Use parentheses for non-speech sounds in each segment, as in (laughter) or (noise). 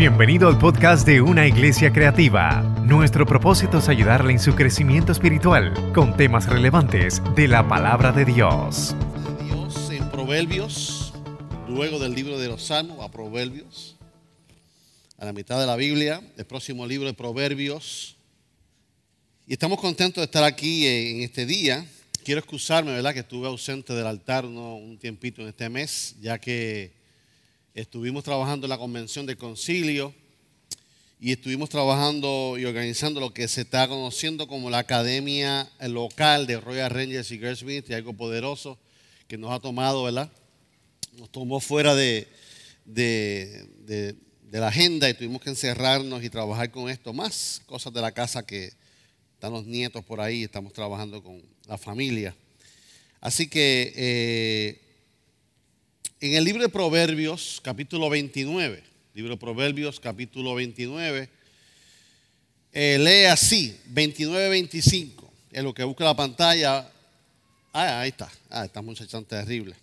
Bienvenido al podcast de Una Iglesia Creativa. Nuestro propósito es ayudarle en su crecimiento espiritual con temas relevantes de la palabra de Dios. En Proverbios, luego del libro de los Salmos, a Proverbios, a la mitad de la Biblia, el próximo libro de Proverbios. Y estamos contentos de estar aquí en este día. Quiero excusarme, ¿verdad? Que estuve ausente del altar un tiempito en este mes, ya que estuvimos trabajando en la convención del concilio y estuvimos trabajando y organizando lo que se está conociendo como la academia local de Royal Rangers y Girl Smith, y algo poderoso que nos ha tomado, ¿verdad? Nos tomó fuera de, de, de, la agenda y tuvimos que encerrarnos y trabajar con esto, más cosas de la casa que están los nietos por ahí, estamos trabajando con la familia. Así que eh, en el libro de Proverbios, capítulo 29, libro de Proverbios, capítulo 29, eh, lee así, 29-25, es lo que busca la pantalla. Ah, ahí está, ah, esta muchacha terrible.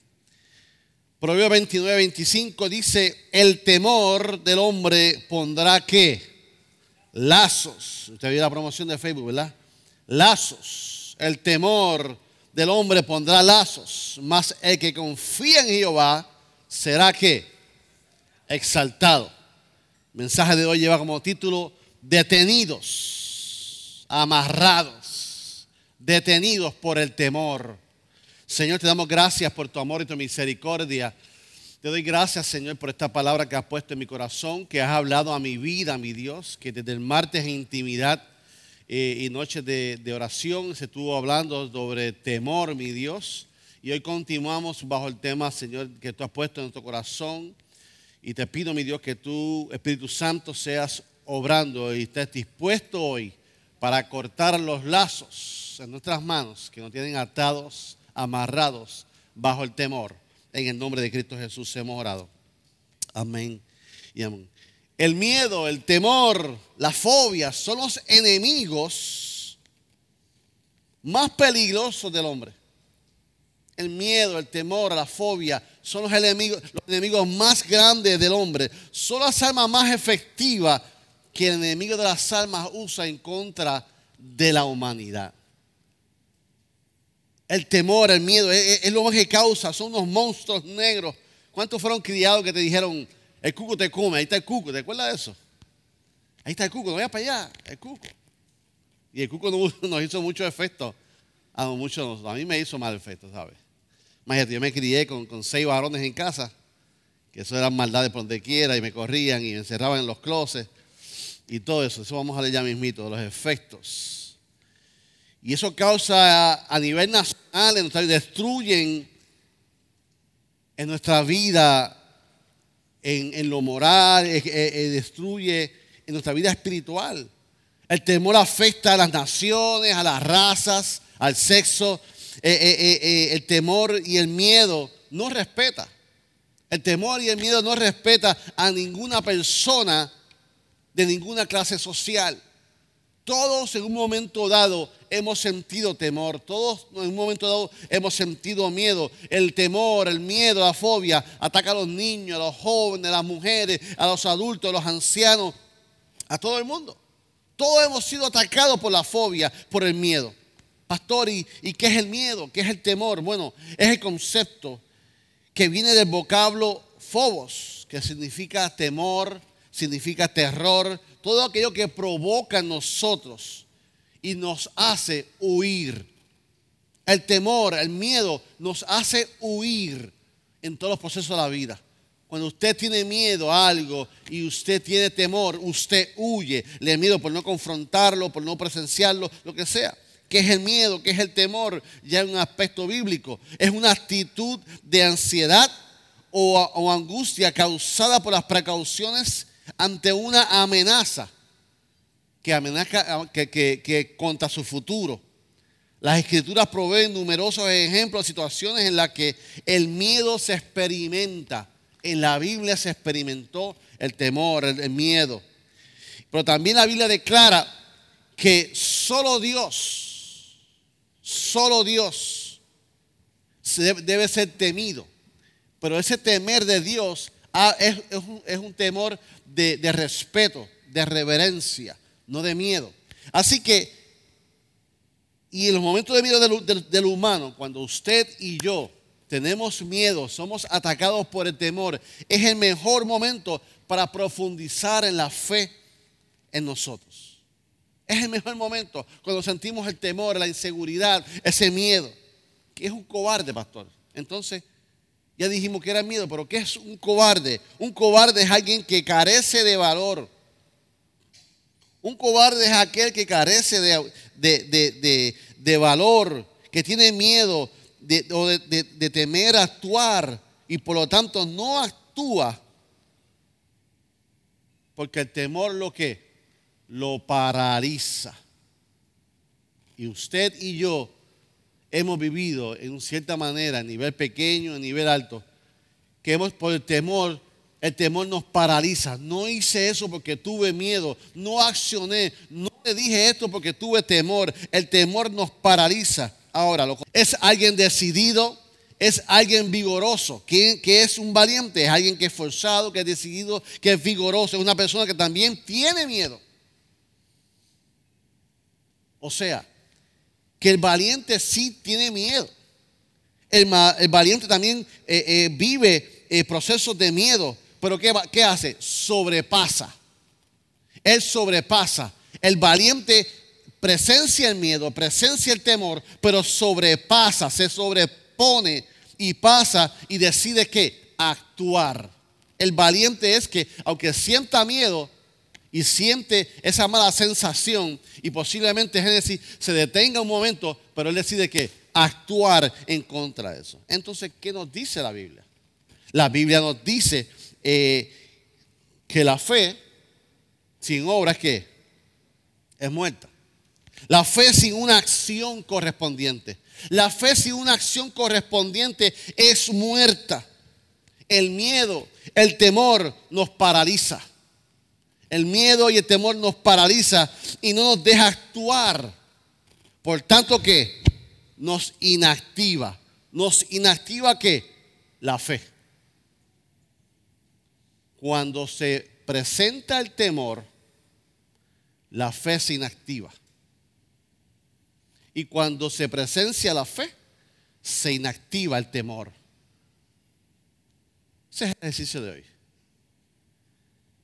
Proverbios 29, 25 dice, el temor del hombre pondrá qué? Lazos. Usted vio la promoción de Facebook, ¿verdad? Lazos. El temor del hombre pondrá lazos, mas el que confía en Jehová será que exaltado. El mensaje de hoy lleva como título detenidos, amarrados, detenidos por el temor. Señor, te damos gracias por tu amor y tu misericordia. Te doy gracias, Señor, por esta palabra que has puesto en mi corazón, que has hablado a mi vida, mi Dios, que desde el martes en intimidad eh, y noches de, oración se estuvo hablando sobre temor, mi Dios. Y hoy continuamos bajo el tema, Señor, que tú has puesto en nuestro corazón. Y te pido, mi Dios, que tú, Espíritu Santo, seas obrando y estés dispuesto hoy para cortar los lazos en nuestras manos que nos tienen atados, amarrados bajo el temor. En el nombre de Cristo Jesús hemos orado. Amén y amén. El miedo, el temor, la fobia son los enemigos más peligrosos del hombre. El miedo, el temor, la fobia son los enemigos, los enemigos más grandes del hombre. Son las armas más efectivas que el enemigo de las almas usa en contra de la humanidad. El temor, el miedo, es, es lo que causa, son unos monstruos negros. ¿Cuántos fueron criados que te dijeron, el cuco te come, ahí está el cuco, ¿te acuerdas de eso? Ahí está el cuco, no vayas para allá, el cuco. Y el cuco (laughs) nos hizo mucho efecto. A, muchos, a mí me hizo mal efecto, ¿sabes? Imagínate, yo me crié con, seis varones en casa, que eso eran maldades por donde quiera, y me corrían y me encerraban en los closets y todo eso. Eso vamos a leer ya mismito, los efectos. Y eso causa a nivel nacional, destruyen en nuestra vida en, lo moral, destruye en nuestra vida espiritual. El temor afecta a las naciones, a las razas, al sexo. Eh, eh, eh, el temor y el miedo no respeta. El temor y el miedo no respeta a ninguna persona de ninguna clase social. Todos en un momento dado hemos sentido temor, todos en un momento dado hemos sentido miedo. El temor, el miedo, la fobia ataca a los niños, a los jóvenes, a las mujeres, a los adultos, a los ancianos, a todo el mundo. Todos hemos sido atacados por la fobia, por el miedo. Pastor, ¿y, ¿y qué es el miedo? ¿Qué es el temor? Bueno, es el concepto que viene del vocablo phobos, que significa temor, significa terror, todo aquello que provoca en nosotros y nos hace huir. El temor, el miedo nos hace huir en todos los procesos de la vida. Cuando usted tiene miedo a algo y usted tiene temor, usted huye. Le miedo por no confrontarlo, por no presenciarlo, lo que sea. ¿Qué es el miedo? ¿Qué es el temor? Ya en un aspecto bíblico. Es una actitud de ansiedad o, o angustia causada por las precauciones ante una amenaza que amenaza que, que, contra su futuro. Las escrituras proveen numerosos ejemplos de situaciones en las que el miedo se experimenta. En la Biblia se experimentó el temor, el, miedo. Pero también la Biblia declara que solo Dios, solo Dios debe ser temido. Pero ese temer de Dios ah, es, un, temor de, respeto, de reverencia, no de miedo. Así que, y en los momentos de miedo del humano, cuando usted y yo tenemos miedo, somos atacados por el temor, es el mejor momento para profundizar en la fe en nosotros. Es el mejor momento cuando sentimos el temor, la inseguridad, ese miedo, que es un cobarde, pastor. Entonces, ya dijimos que era miedo, pero ¿qué es un cobarde? Un cobarde es alguien que carece de valor. Un cobarde es aquel que carece de, de valor, que tiene miedo, de, o de, temer actuar y por lo tanto no actúa. Porque el temor lo que lo paraliza. Y usted y yo hemos vivido en cierta manera, a nivel pequeño, a nivel alto, que hemos por el temor, el temor nos paraliza. No hice eso porque tuve miedo, no accioné, no le dije esto porque tuve temor. El temor nos paraliza. Ahora, es alguien decidido, es alguien vigoroso. que es un valiente? Es alguien que es forzado, que es decidido, que es vigoroso. Es una persona que también tiene miedo. O sea, que el valiente sí tiene miedo. El, valiente también eh, eh, vive eh, procesos de miedo. Pero ¿qué, ¿qué hace? Sobrepasa. Él sobrepasa. El valiente presencia el miedo, presencia el temor, pero sobrepasa, se sobrepone y pasa y decide que actuar. El valiente es que aunque sienta miedo y siente esa mala sensación y posiblemente Génesis se detenga un momento, pero él decide que actuar en contra de eso. Entonces, ¿qué nos dice la Biblia? La Biblia nos dice eh, que la fe sin obras que es muerta. La fe sin una acción correspondiente. La fe sin una acción correspondiente es muerta. El miedo, el temor nos paraliza. El miedo y el temor nos paraliza y no nos deja actuar. Por tanto que nos inactiva. Nos inactiva que la fe. Cuando se presenta el temor, la fe se inactiva. Y cuando se presencia la fe, se inactiva el temor. Ese es el ejercicio de hoy.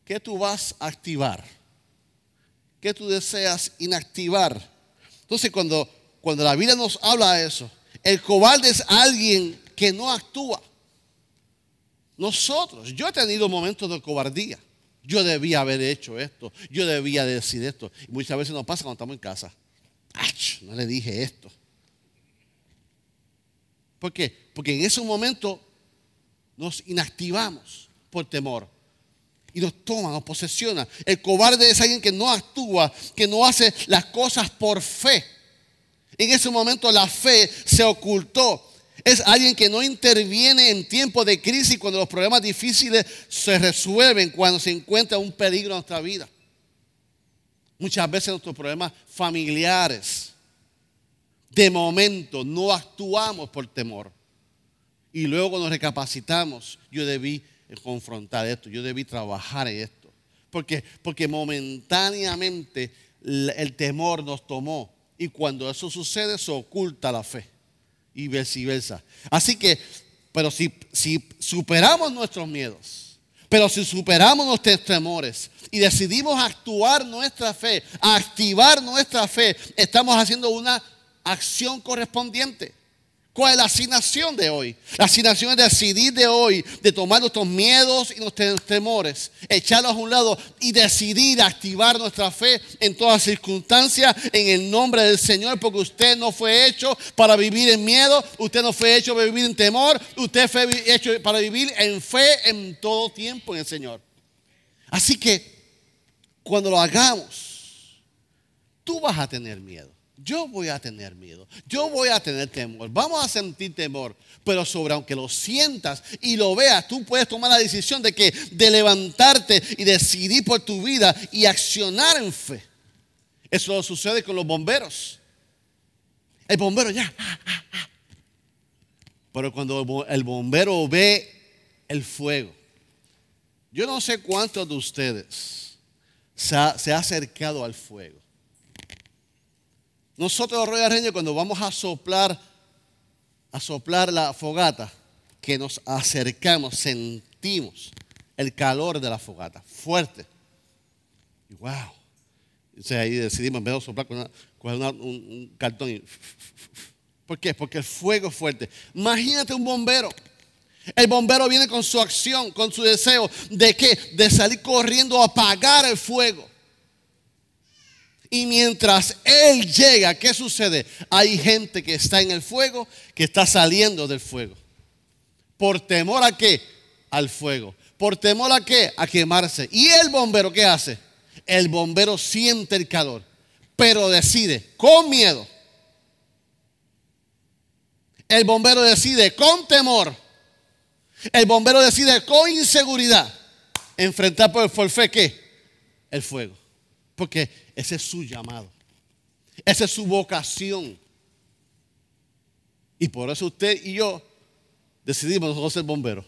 ¿Qué tú vas a activar? ¿Qué tú deseas inactivar? Entonces, cuando, cuando la Biblia nos habla de eso, el cobarde es alguien que no actúa. Nosotros, yo he tenido momentos de cobardía. Yo debía haber hecho esto, yo debía decir esto. Y muchas veces nos pasa cuando estamos en casa. No le dije esto. ¿Por qué? Porque en ese momento nos inactivamos por temor. Y nos toma, nos posesiona. El cobarde es alguien que no actúa, que no hace las cosas por fe. En ese momento la fe se ocultó. Es alguien que no interviene en tiempos de crisis cuando los problemas difíciles se resuelven, cuando se encuentra un peligro en nuestra vida. Muchas veces nuestros problemas familiares, de momento no actuamos por temor. Y luego nos recapacitamos, yo debí confrontar esto, yo debí trabajar en esto. Porque, porque momentáneamente el temor nos tomó. Y cuando eso sucede, se oculta la fe. Y viceversa. Así que, pero si, si superamos nuestros miedos, pero si superamos nuestros temores y decidimos actuar nuestra fe, activar nuestra fe, estamos haciendo una acción correspondiente. ¿Cuál es la asignación de hoy? La asignación es decidir de hoy, de tomar nuestros miedos y nuestros temores, echarlos a un lado y decidir activar nuestra fe en todas circunstancias en el nombre del Señor, porque usted no fue hecho para vivir en miedo, usted no fue hecho para vivir en temor, usted fue hecho para vivir en fe en todo tiempo en el Señor. Así que cuando lo hagamos, tú vas a tener miedo. Yo voy a tener miedo, yo voy a tener temor, vamos a sentir temor, pero sobre aunque lo sientas y lo veas, tú puedes tomar la decisión de que de levantarte y decidir por tu vida y accionar en fe. Eso sucede con los bomberos. El bombero ya. Pero cuando el bombero ve el fuego, Yo no sé cuántos de ustedes se se ha acercado al fuego. Nosotros, Royal Reño, cuando vamos a soplar, a soplar la fogata, que nos acercamos, sentimos el calor de la fogata, fuerte. Y wow. Sea, ahí decidimos en vez de soplar con, un, cartón. ¿Por qué? Porque el fuego es fuerte. Imagínate un bombero. El bombero viene con su acción, con su deseo de qué? De salir corriendo a apagar el fuego. Y mientras él llega, ¿qué sucede? Hay gente que está en el fuego, que está saliendo del fuego. ¿Por temor a qué? Al fuego. ¿Por temor a qué? A quemarse. ¿Y el bombero qué hace? El bombero siente el calor, pero decide con miedo. El bombero decide con temor. El bombero decide con inseguridad enfrentar por el forfé qué? El fuego. Porque ese es su llamado. Esa es su vocación. Y por eso usted y yo decidimos nosotros ser bomberos.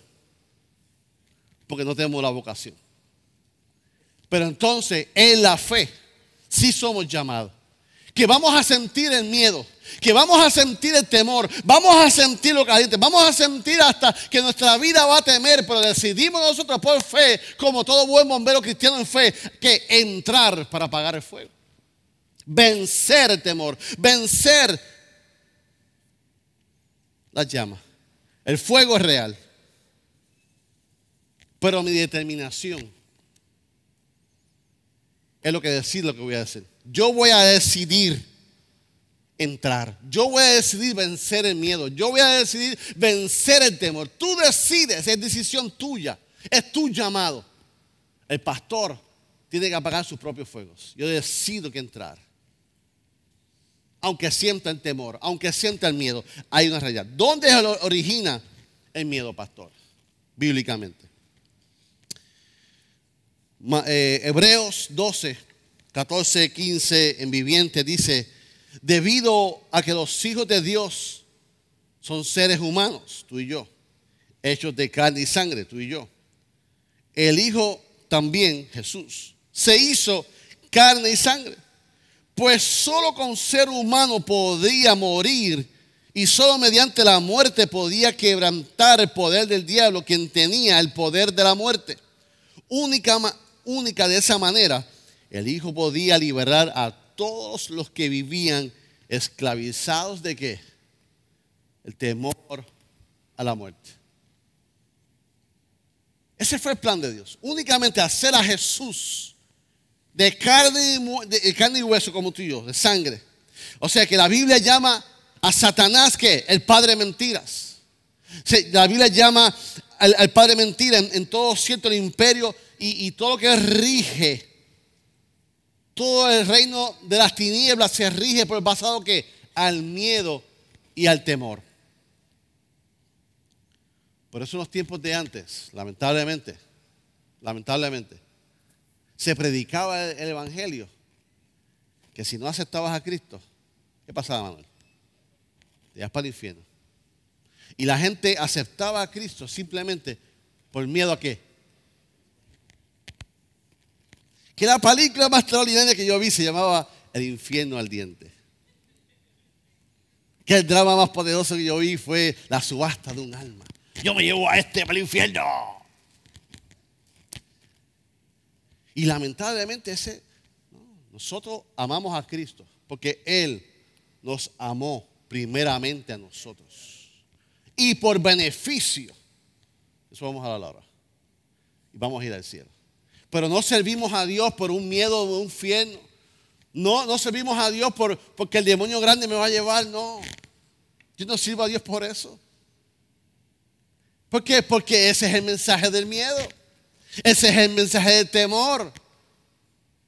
Porque no tenemos la vocación. Pero entonces en la fe sí somos llamados. Que vamos a sentir el miedo, que vamos a sentir el temor, vamos a sentir lo caliente, vamos a sentir hasta que nuestra vida va a temer, pero decidimos nosotros por fe, como todo buen bombero cristiano en fe, que entrar para apagar el fuego. Vencer el temor, vencer las llamas. El fuego es real. Pero mi determinación es lo que decir lo que voy a decir. Yo voy a decidir entrar. Yo voy a decidir vencer el miedo. Yo voy a decidir vencer el temor. Tú decides, es decisión tuya. Es tu llamado. El pastor tiene que apagar sus propios fuegos. Yo decido que entrar. Aunque sienta el temor, aunque sienta el miedo, hay una realidad. ¿Dónde origina el miedo, pastor? Bíblicamente. Eh, Hebreos 12, 14, 15 en viviente dice, debido a que los hijos de Dios son seres humanos, tú y yo, hechos de carne y sangre, tú y yo. El Hijo también, Jesús, se hizo carne y sangre, pues solo con ser humano podía morir y solo mediante la muerte podía quebrantar el poder del diablo, quien tenía el poder de la muerte. Única, única de esa manera, el Hijo podía liberar a todos los que vivían esclavizados de qué? El temor a la muerte. Ese fue el plan de Dios. Únicamente hacer a Jesús de carne, de carne y hueso como tú y yo, de sangre. O sea que la Biblia llama a Satanás que el padre de mentiras. La Biblia llama al, padre de mentiras en, todo cierto el imperio y, todo lo que rige todo el reino de las tinieblas se rige por el basado que al miedo y al temor. Por eso en los tiempos de antes, lamentablemente, lamentablemente, se predicaba el, evangelio que si no aceptabas a Cristo, ¿qué pasaba, Manuel? Te ibas para el infierno. Y la gente aceptaba a Cristo simplemente por miedo a qué? Que la película más extraordinaria que yo vi se llamaba El infierno al diente. Que el drama más poderoso que yo vi fue la subasta de un alma. Yo me llevo a este para el infierno. Y lamentablemente ese, nosotros amamos a Cristo porque Él nos amó primeramente a nosotros. Y por beneficio, eso vamos a hablar ahora. Y vamos a ir al cielo. Pero no servimos a Dios por un miedo de un infierno. No, no servimos a Dios por, porque el demonio grande me va a llevar. No. Yo no sirvo a Dios por eso. ¿Por qué? Porque ese es el mensaje del miedo. Ese es el mensaje del temor.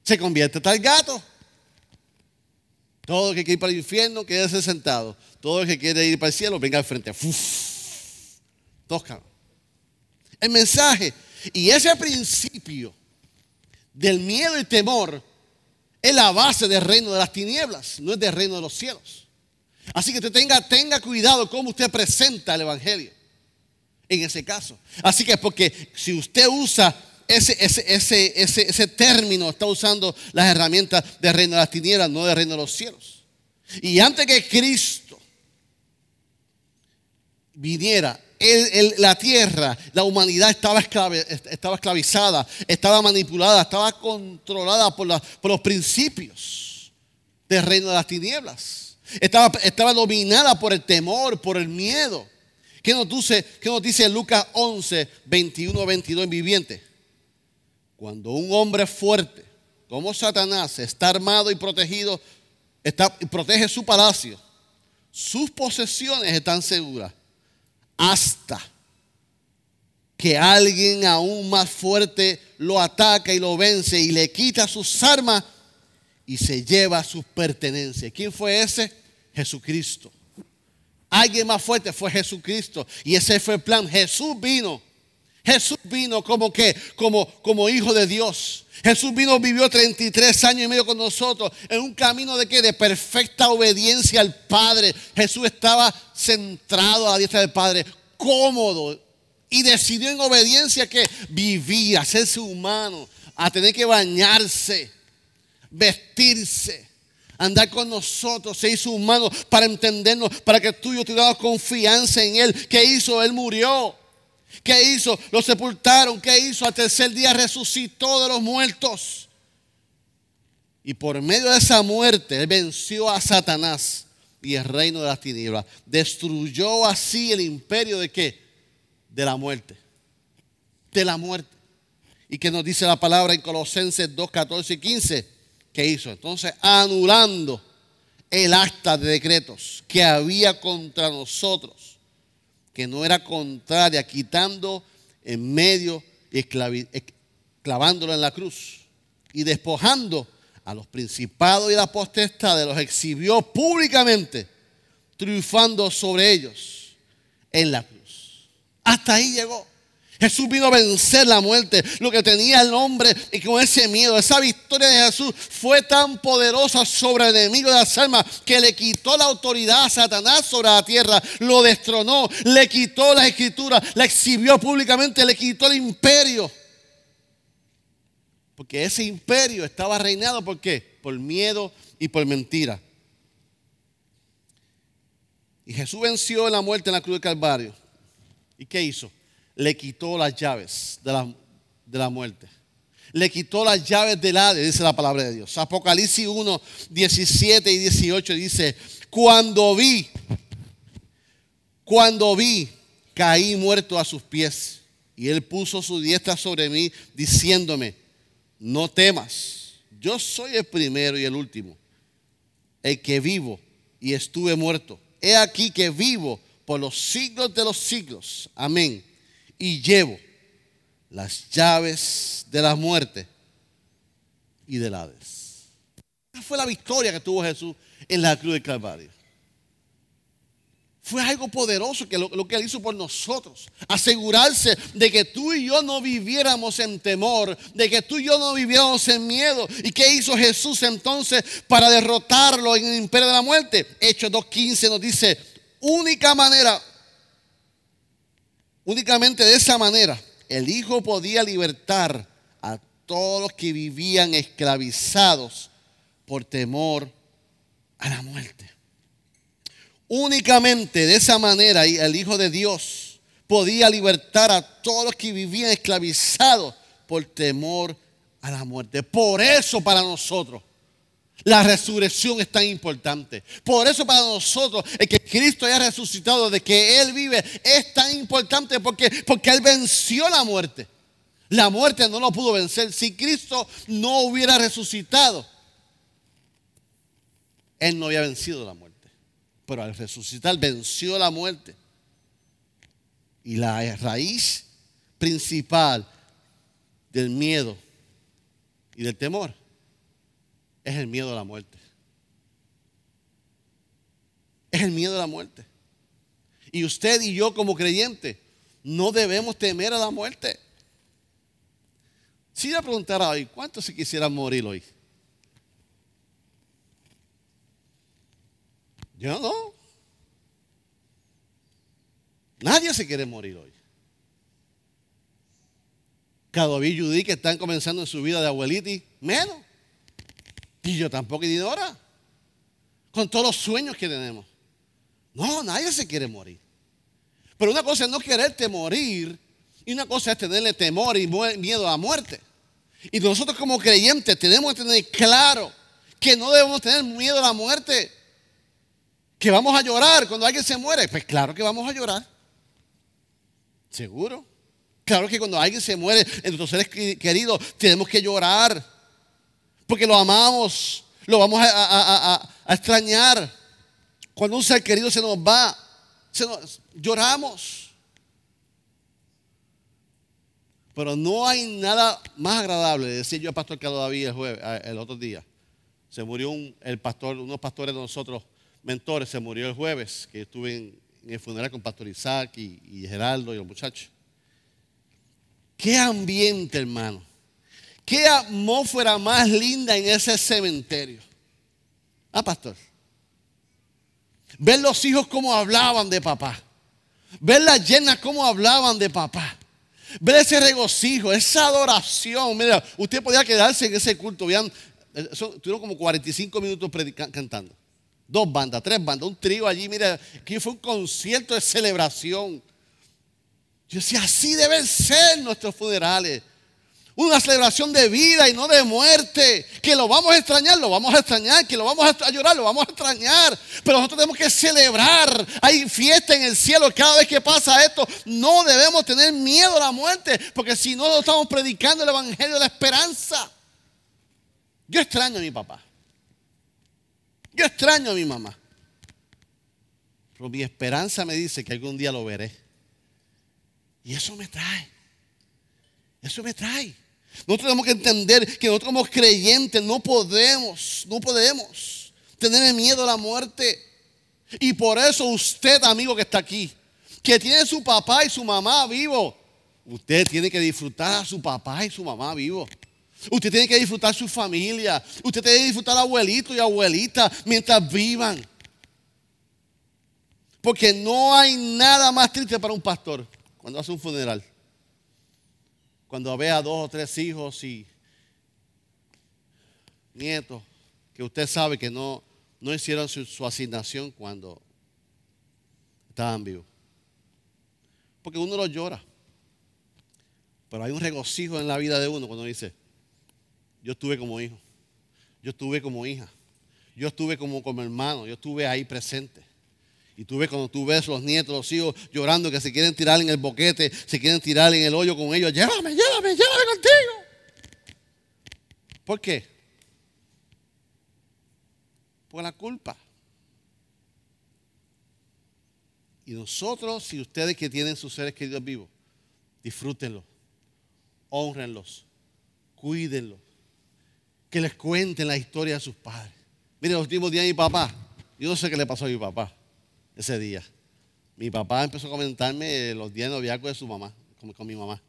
Se convierte tal gato. Todo el que quiere ir para el infierno, quédese sentado. Todo el que quiere ir para el cielo, venga al frente. Toca. El mensaje. Y ese principio del miedo y temor es la base del reino de las tinieblas, no es del reino de los cielos. Así que usted tenga, tenga cuidado cómo usted presenta el Evangelio en ese caso. Así que porque si usted usa ese, ese, ese, ese, término está usando las herramientas del reino de las tinieblas, no del reino de los cielos. Y antes que Cristo viniera, la tierra, la humanidad estaba, esclavizada, estaba manipulada, estaba controlada por, los principios del reino de las tinieblas. Estaba, dominada por el temor, por el miedo. ¿Qué nos dice, Lucas 11, 21, 22 en viviente? Cuando un hombre fuerte como Satanás está armado y protegido, protege su palacio, sus posesiones están seguras hasta que alguien aún más fuerte lo ataca y lo vence y le quita sus armas y se lleva sus pertenencias. ¿Quién fue ese? Jesucristo. Alguien más fuerte fue Jesucristo. Y ese fue el plan. Jesús vino. Jesús vino como que, como, como hijo de Dios. Jesús vino, vivió 33 años y medio con nosotros en un camino de que de perfecta obediencia al Padre. Jesús estaba centrado a la diestra del Padre, cómodo y decidió en obediencia que vivía, hacerse humano, a tener que bañarse, vestirse, andar con nosotros, se hizo humano para entendernos, para que tú y yo tuviéramos confianza en Él. ¿Qué hizo? Él murió. ¿Qué hizo? Lo sepultaron. ¿Qué hizo? Al tercer día resucitó de los muertos. Y por medio de esa muerte, Él venció a Satanás y el reino de las tinieblas. Destruyó así el imperio de qué? De la muerte. De la muerte. ¿Y qué nos dice la palabra en Colosenses 2, 14 y 15? ¿Qué hizo? Entonces, anulando el acta de decretos que había contra nosotros que no era contraria, quitando en medio y clavándolo en la cruz y despojando a los principados y las potestades, los exhibió públicamente, triunfando sobre ellos en la cruz. Hasta ahí llegó. Jesús vino a vencer la muerte, lo que tenía el hombre y con ese miedo. Esa victoria de Jesús fue tan poderosa sobre el enemigo de las almas que le quitó la autoridad a Satanás sobre la tierra, lo destronó, le quitó la escritura, la exhibió públicamente, le quitó el imperio. Porque ese imperio estaba reinado por qué? Por miedo y por mentira. Y Jesús venció la muerte en la cruz del Calvario. ¿Y qué hizo? Le quitó las llaves de la, de la muerte. Le quitó las llaves del Hades, dice la palabra de Dios. Apocalipsis 1, 17 y 18 dice, cuando vi, cuando vi, caí muerto a sus pies. Y él puso su diestra sobre mí, diciéndome, no temas, yo soy el primero y el último, el que vivo y estuve muerto. He aquí que vivo por los siglos de los siglos. Amén y llevo las llaves de la muerte y del Hades. Esa fue la victoria que tuvo Jesús en la cruz del Calvario. Fue algo poderoso que lo, lo, que él hizo por nosotros. Asegurarse de que tú y yo no viviéramos en temor, de que tú y yo no viviéramos en miedo. ¿Y qué hizo Jesús entonces para derrotarlo en el imperio de la muerte? Hechos 2.15 nos dice, única manera, Únicamente de esa manera el Hijo podía libertar a todos los que vivían esclavizados por temor a la muerte. Únicamente de esa manera el Hijo de Dios podía libertar a todos los que vivían esclavizados por temor a la muerte. Por eso para nosotros la resurrección es tan importante. Por eso para nosotros el que Cristo haya resucitado, de que Él vive, es tan importante porque, porque Él venció la muerte. La muerte no lo pudo vencer. Si Cristo no hubiera resucitado, Él no había vencido la muerte. Pero al resucitar venció la muerte. Y la raíz principal del miedo y del temor es el miedo a la muerte. Es el miedo a la muerte. Y usted y yo como creyente no debemos temer a la muerte. Si yo preguntara hoy, ¿cuántos se quisieran morir hoy? Yo no. Nadie se quiere morir hoy. David y Judy que están comenzando en su vida de abuelita, menos. Y yo tampoco y ahora. Con todos los sueños que tenemos. No, nadie se quiere morir. Pero una cosa es no quererte morir y una cosa es tenerle temor y miedo a la muerte. Y nosotros como creyentes tenemos que tener claro que no debemos tener miedo a la muerte. Que vamos a llorar cuando alguien se muere. Pues claro que vamos a llorar. Seguro. Claro que cuando alguien se muere en nuestros seres queridos tenemos que llorar. Porque lo amamos. Lo vamos a, extrañar. Cuando un ser querido se nos va, lloramos. Pero no hay nada más agradable, decía yo al pastor Carlos David el, jueves, el otro día. Se murió un, el pastor, unos pastores de nosotros, mentores, se murió el jueves, que estuve en, el funeral con Pastor Isaac y, y Geraldo y los muchachos. Qué ambiente, hermano. Qué atmósfera más linda en ese cementerio. Ah, pastor. Ver los hijos cómo hablaban de papá. Ver las llenas cómo hablaban de papá. Ver ese regocijo, esa adoración. Mira, usted podía quedarse en ese culto. Vean, tuvieron como 45 minutos cantando. Dos bandas, tres bandas, un trío allí. Mira, que fue un concierto de celebración. Yo decía, así deben ser nuestros funerales. Una celebración de vida y no de muerte. Que lo vamos a extrañar, lo vamos a extrañar. Que lo vamos a llorar, lo vamos a extrañar. Pero nosotros tenemos que celebrar. Hay fiesta en el cielo cada vez que pasa esto. No debemos tener miedo a la muerte. Porque si no, no estamos predicando el evangelio de la esperanza. Yo extraño a mi papá. Yo extraño a mi mamá. Pero mi esperanza me dice que algún día lo veré. Y eso me trae. Eso me trae. Nosotros tenemos que entender que nosotros como creyentes no podemos, no podemos tener miedo a la muerte. Y por eso usted, amigo que está aquí, que tiene su papá y su mamá vivo, usted tiene que disfrutar a su papá y su mamá vivo. Usted tiene que disfrutar su familia. Usted tiene que disfrutar abuelito y abuelita mientras vivan. Porque no hay nada más triste para un pastor cuando hace un funeral. Cuando ve a dos o tres hijos y nietos que usted sabe que no, no hicieron su, su asignación cuando estaban vivos. Porque uno lo llora. Pero hay un regocijo en la vida de uno cuando dice, yo estuve como hijo, yo estuve como hija, yo estuve como, como hermano, yo estuve ahí presente. Y tú ves cuando tú ves los nietos, los hijos llorando que se quieren tirar en el boquete, se quieren tirar en el hoyo con ellos. Llévame, llévame, llévame contigo. ¿Por qué? Por la culpa. Y nosotros, si ustedes que tienen sus seres queridos vivos, disfrútenlos, honrenlos, cuídenlos, que les cuenten la historia de sus padres. Mire, los últimos días de mi papá, yo no sé qué le pasó a mi papá ese día. Mi papá empezó a comentarme los días de noviazgo de su mamá, con, mi mamá.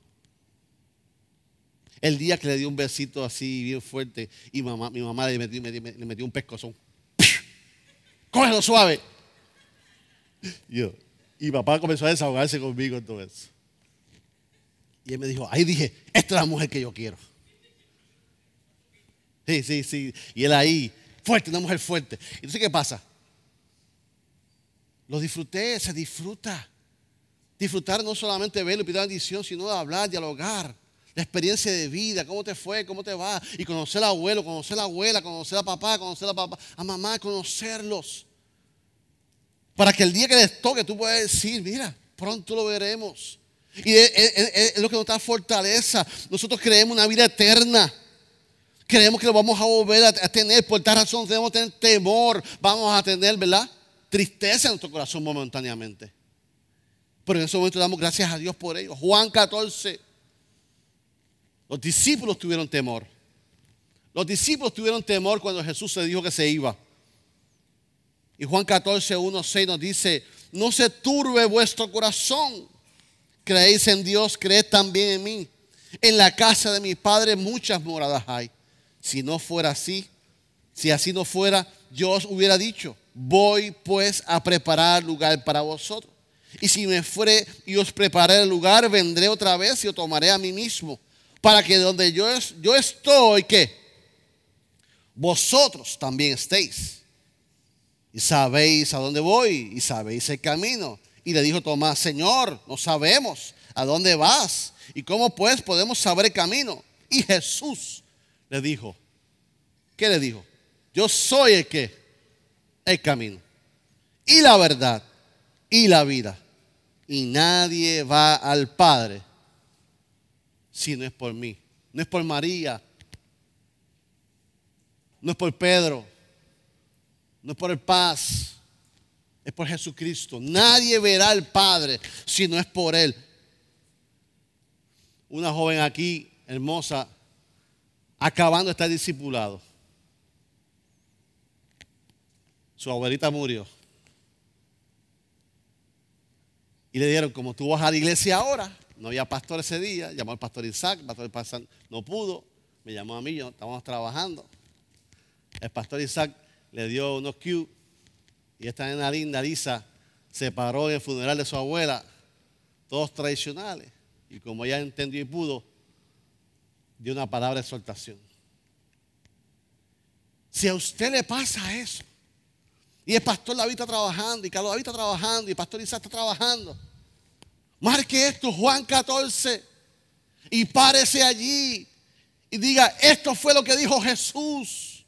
El día que le dio un besito así bien fuerte y mamá, mi mamá le metió, le metió un pescozón. (laughs) ¡Cógelo suave! Yo, y papá comenzó a desahogarse conmigo en todo eso. Y él me dijo, ahí dije, esta es la mujer que yo quiero. Sí, sí, sí. Y él ahí, fuerte, una mujer fuerte. Entonces, ¿qué pasa? Lo disfruté, se disfruta. Disfrutar no solamente verlo y pedir bendición, sino hablar, dialogar. La experiencia de vida, cómo te fue, cómo te va. Y conocer al abuelo, conocer a la abuela, conocer a papá, conocer a papá, a mamá, conocerlos. Para que el día que les toque tú puedas decir, mira, pronto lo veremos. Y es, lo que nos da fortaleza. Nosotros creemos una vida eterna. Creemos que lo vamos a volver a, tener. Por tal razón debemos tener temor. Vamos a tener, ¿verdad? Tristeza en nuestro corazón momentáneamente. Pero en ese momento damos gracias a Dios por ello. Juan 14. Los discípulos tuvieron temor. Los discípulos tuvieron temor cuando Jesús se dijo que se iba. Y Juan 14, 1, 6 nos dice, no se turbe vuestro corazón. Creéis en Dios, creed también en mí. En la casa de mi Padre muchas moradas hay. Si no fuera así, si así no fuera, yo os hubiera dicho, voy pues a preparar lugar para vosotros. Y si me fuere y os prepararé el lugar, vendré otra vez y os tomaré a mí mismo, para que donde yo, yo estoy, ¿qué? Vosotros también estéis. Y sabéis a dónde voy y sabéis el camino. Y le dijo Tomás, Señor, no sabemos a dónde vas y cómo pues podemos saber el camino. Y Jesús le dijo, ¿qué le dijo? Yo soy el que, el camino y la verdad y la vida. Y nadie va al Padre si no es por mí. No es por María. No es por Pedro. No es por el paz. Es por Jesucristo. Nadie verá al Padre si no es por Él. Una joven aquí, hermosa, acabando de estar discipulado. Su abuelita murió. Y le dieron, como tú vas a la iglesia ahora, no había pastor ese día, llamó al pastor Isaac, el pastor Isaac no pudo, me llamó a mí, yo, estábamos trabajando. El pastor Isaac le dio unos cues y esta nena linda, Lisa, se paró en el funeral de su abuela, todos tradicionales. Y como ella entendió y pudo, dio una palabra de exhortación. Si a usted le pasa eso, y el pastor David está trabajando, y Carlos David está trabajando, y el pastor Isaac está trabajando. Marque esto, Juan 14, y párese allí y diga, esto fue lo que dijo Jesús.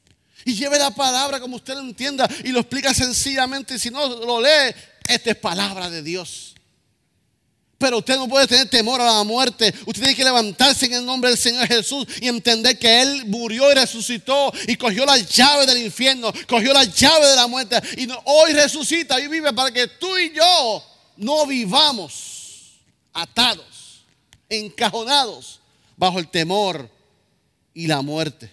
Y lleve la palabra como usted lo entienda y lo explica sencillamente. Si no lo lee, esta es palabra de Dios. Pero usted no puede tener temor a la muerte. Usted tiene que levantarse en el nombre del Señor Jesús y entender que Él murió y resucitó y cogió la llave del infierno, cogió la llave de la muerte y hoy resucita y vive para que tú y yo no vivamos atados, encajonados bajo el temor y la muerte.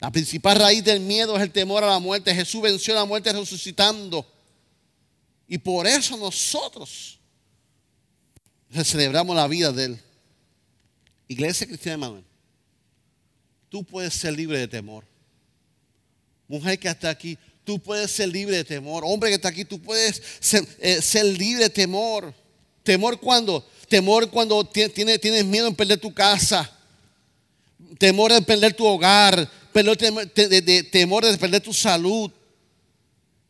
La principal raíz del miedo es el temor a la muerte. Jesús venció la muerte resucitando. Y por eso nosotros celebramos la vida de Él. Iglesia Cristiana Manuel, tú puedes ser libre de temor. Mujer que está aquí, tú puedes ser libre de temor. Hombre que está aquí, tú puedes ser, eh, libre de temor. ¿Temor cuando? Temor cuando tienes, tienes miedo en perder tu casa. Temor de perder tu hogar. Temor de perder tu salud.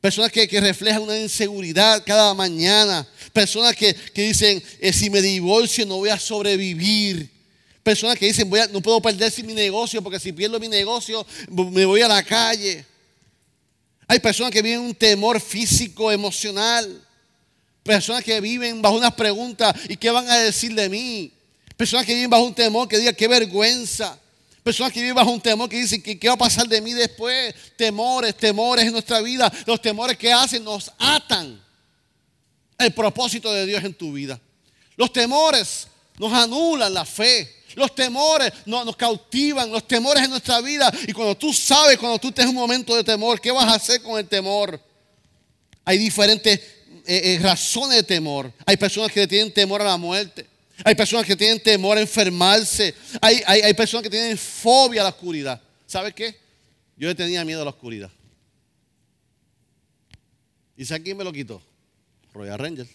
Personas que, reflejan una inseguridad cada mañana. Personas que, dicen, eh, si me divorcio no voy a sobrevivir. Personas que dicen, no puedo perder mi negocio porque si pierdo mi negocio me voy a la calle. Hay personas que viven un temor físico, emocional. Personas que viven bajo unas preguntas, ¿y qué van a decir de mí? Personas que viven bajo un temor que digan, qué vergüenza. Personas que viven bajo un temor que dicen que qué va a pasar de mí después. Temores, temores en nuestra vida. Los temores que hacen nos atan el propósito de Dios en tu vida. Los temores nos anulan la fe. Los temores nos, cautivan, los temores en nuestra vida. Y cuando tú sabes, cuando tú tienes un momento de temor, ¿qué vas a hacer con el temor? Hay diferentes eh, eh, razones de temor. Hay personas que tienen temor a la muerte. Hay personas que tienen temor a enfermarse. Hay, hay, personas que tienen fobia a la oscuridad. ¿Sabes qué? Yo tenía miedo a la oscuridad. ¿Y sabes quién me lo quitó? Royal Rangers.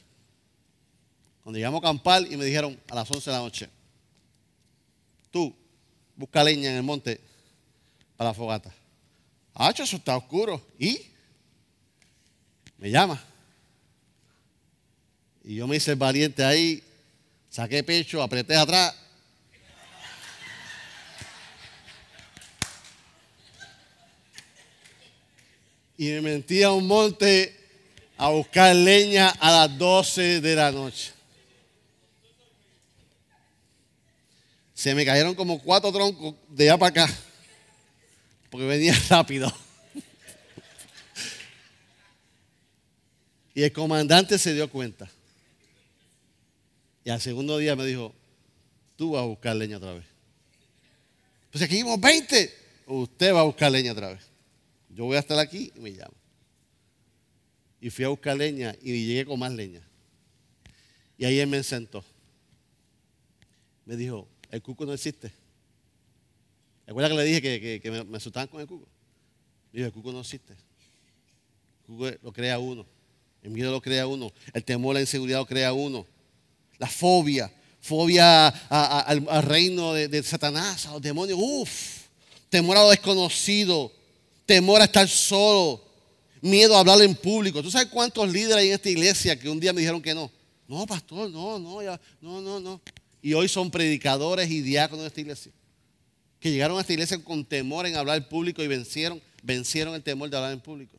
Cuando llegamos a acampar y me dijeron a las 11 de la noche, tú busca leña en el monte para la fogata. Ah, eso está oscuro. ¿Y? Me llama. Y yo me hice valiente ahí Saqué pecho, apreté atrás. Y me metí a un monte a buscar leña a las 12 de la noche. Se me cayeron como cuatro troncos de allá para acá. Porque venía (laughs) rápido. Y el comandante se dio cuenta. Y al segundo día me dijo, tú vas a buscar leña otra vez. Pues aquí vimos 20, usted va a buscar leña otra vez. Yo voy a estar aquí y me llamo. Y fui a buscar leña y llegué con más leña. Y ahí él me sentó. Me dijo, el cuco no existe. ¿Recuerda que le dije que, me, me, asustaban con el cuco? Me dijo, el cuco no existe. El cuco lo crea uno. El miedo lo crea uno. El temor, la inseguridad lo crea uno la fobia. fobia al, reino de, Satanás, a los demonios, uff, temor a lo desconocido, temor a estar solo, miedo a hablar en público. ¿Tú sabes cuántos líderes hay en esta iglesia que un día me dijeron que no? No, pastor, no, no, no, no, no. Y hoy son predicadores y diáconos de esta iglesia. Que llegaron a esta iglesia con temor en hablar en público y vencieron, vencieron el temor de hablar en público.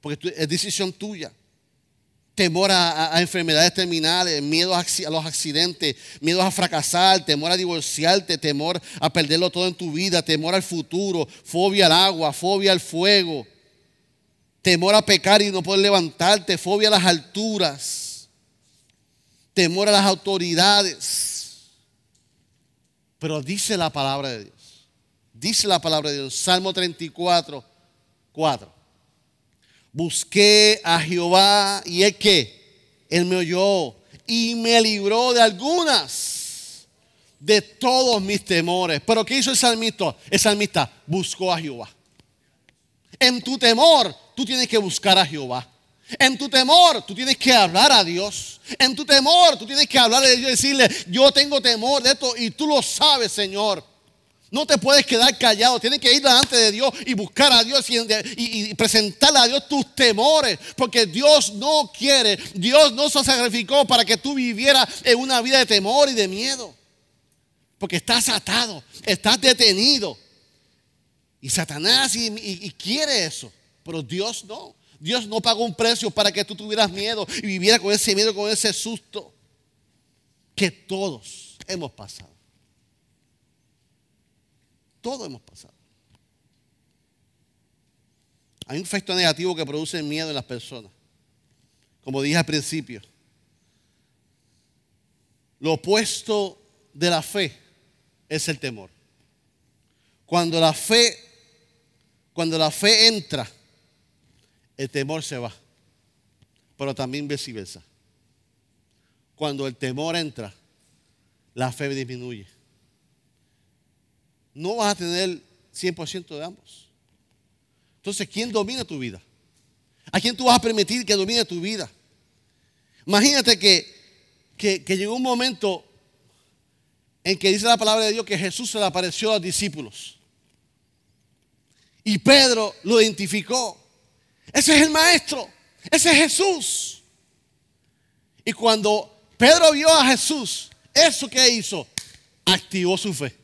Porque es decisión tuya. Temor a, enfermedades terminales, miedo a, los accidentes, miedo a fracasar, temor a divorciarte, temor a perderlo todo en tu vida, temor al futuro, fobia al agua, fobia al fuego, temor a pecar y no poder levantarte, fobia a las alturas, temor a las autoridades. Pero dice la palabra de Dios, dice la palabra de Dios, Salmo 34, 4. Busqué a Jehová y es que Él me oyó y me libró de algunas de todos mis temores. Pero ¿qué hizo el salmista? El salmista buscó a Jehová. En tu temor, tú tienes que buscar a Jehová. En tu temor, tú tienes que hablar a Dios. En tu temor, tú tienes que hablar a Dios y decirle, yo tengo temor de esto y tú lo sabes, Señor. No te puedes quedar callado. Tienes que ir delante de Dios y buscar a Dios y, presentarle a Dios tus temores. Porque Dios no quiere, Dios no se sacrificó para que tú vivieras en una vida de temor y de miedo. Porque estás atado, estás detenido. Y Satanás y, quiere eso. Pero Dios no. Dios no pagó un precio para que tú tuvieras miedo y vivieras con ese miedo, con ese susto que todos hemos pasado. Todo hemos pasado. Hay un efecto negativo que produce miedo en las personas. Como dije al principio, lo opuesto de la fe es el temor. Cuando la fe, cuando la fe entra, el temor se va. Pero también viceversa. Cuando el temor entra, la fe disminuye no vas a tener 100% de ambos. Entonces, ¿quién domina tu vida? ¿A quién tú vas a permitir que domine tu vida? Imagínate que, que, llegó un momento en que dice la palabra de Dios que Jesús se le apareció a los discípulos. Y Pedro lo identificó. Ese es el maestro. Ese es Jesús. Y cuando Pedro vio a Jesús, ¿eso que hizo? Activó su fe.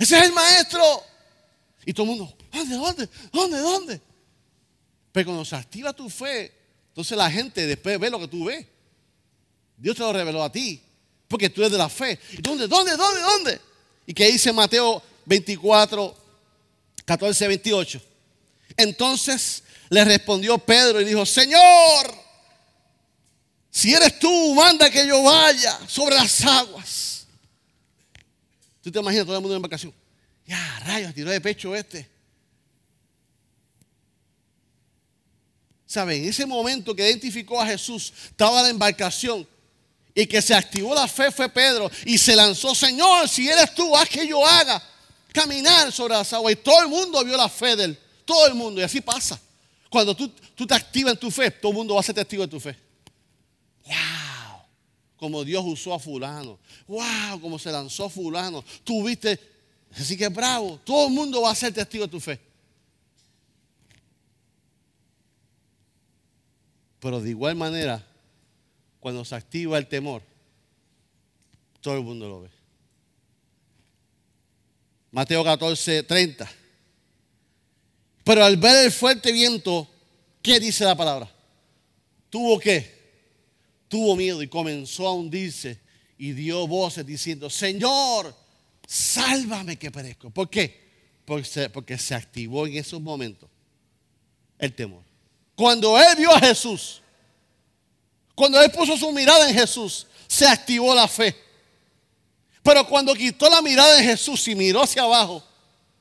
Ese es el maestro. Y todo el mundo, ¿dónde, dónde, dónde, dónde? Pero cuando se activa tu fe, entonces la gente después ve lo que tú ves. Dios te lo reveló a ti, porque tú eres de la fe. ¿Y dónde, dónde, dónde, dónde? ¿Y qué dice Mateo 24, 14, 28? Entonces le respondió Pedro y dijo, Señor, si eres tú, manda que yo vaya sobre las aguas. Tú te imaginas todo el mundo en embarcación. Ya, rayos, tiró de pecho este. ¿Saben? En ese momento que identificó a Jesús, estaba la embarcación y que se activó la fe fue Pedro y se lanzó, Señor, si eres tú, haz que yo haga caminar sobre las aguas. Y todo el mundo vio la fe de él, todo el mundo. Y así pasa. Cuando tú, tú te activas en tu fe, todo el mundo va a ser testigo de tu fe. Como Dios usó a fulano. ¡Wow! Como se lanzó fulano. Tú viste, así que bravo. Todo el mundo va a ser testigo de tu fe. Pero de igual manera, cuando se activa el temor, todo el mundo lo ve. Mateo 14, 30. Pero al ver el fuerte viento, ¿qué dice la palabra? Tuvo que tuvo miedo y comenzó a hundirse y dio voces diciendo, Señor, sálvame que perezco. ¿Por qué? Porque se, activó en esos momentos el temor. Cuando él vio a Jesús, cuando él puso su mirada en Jesús, se activó la fe. Pero cuando quitó la mirada de Jesús y miró hacia abajo,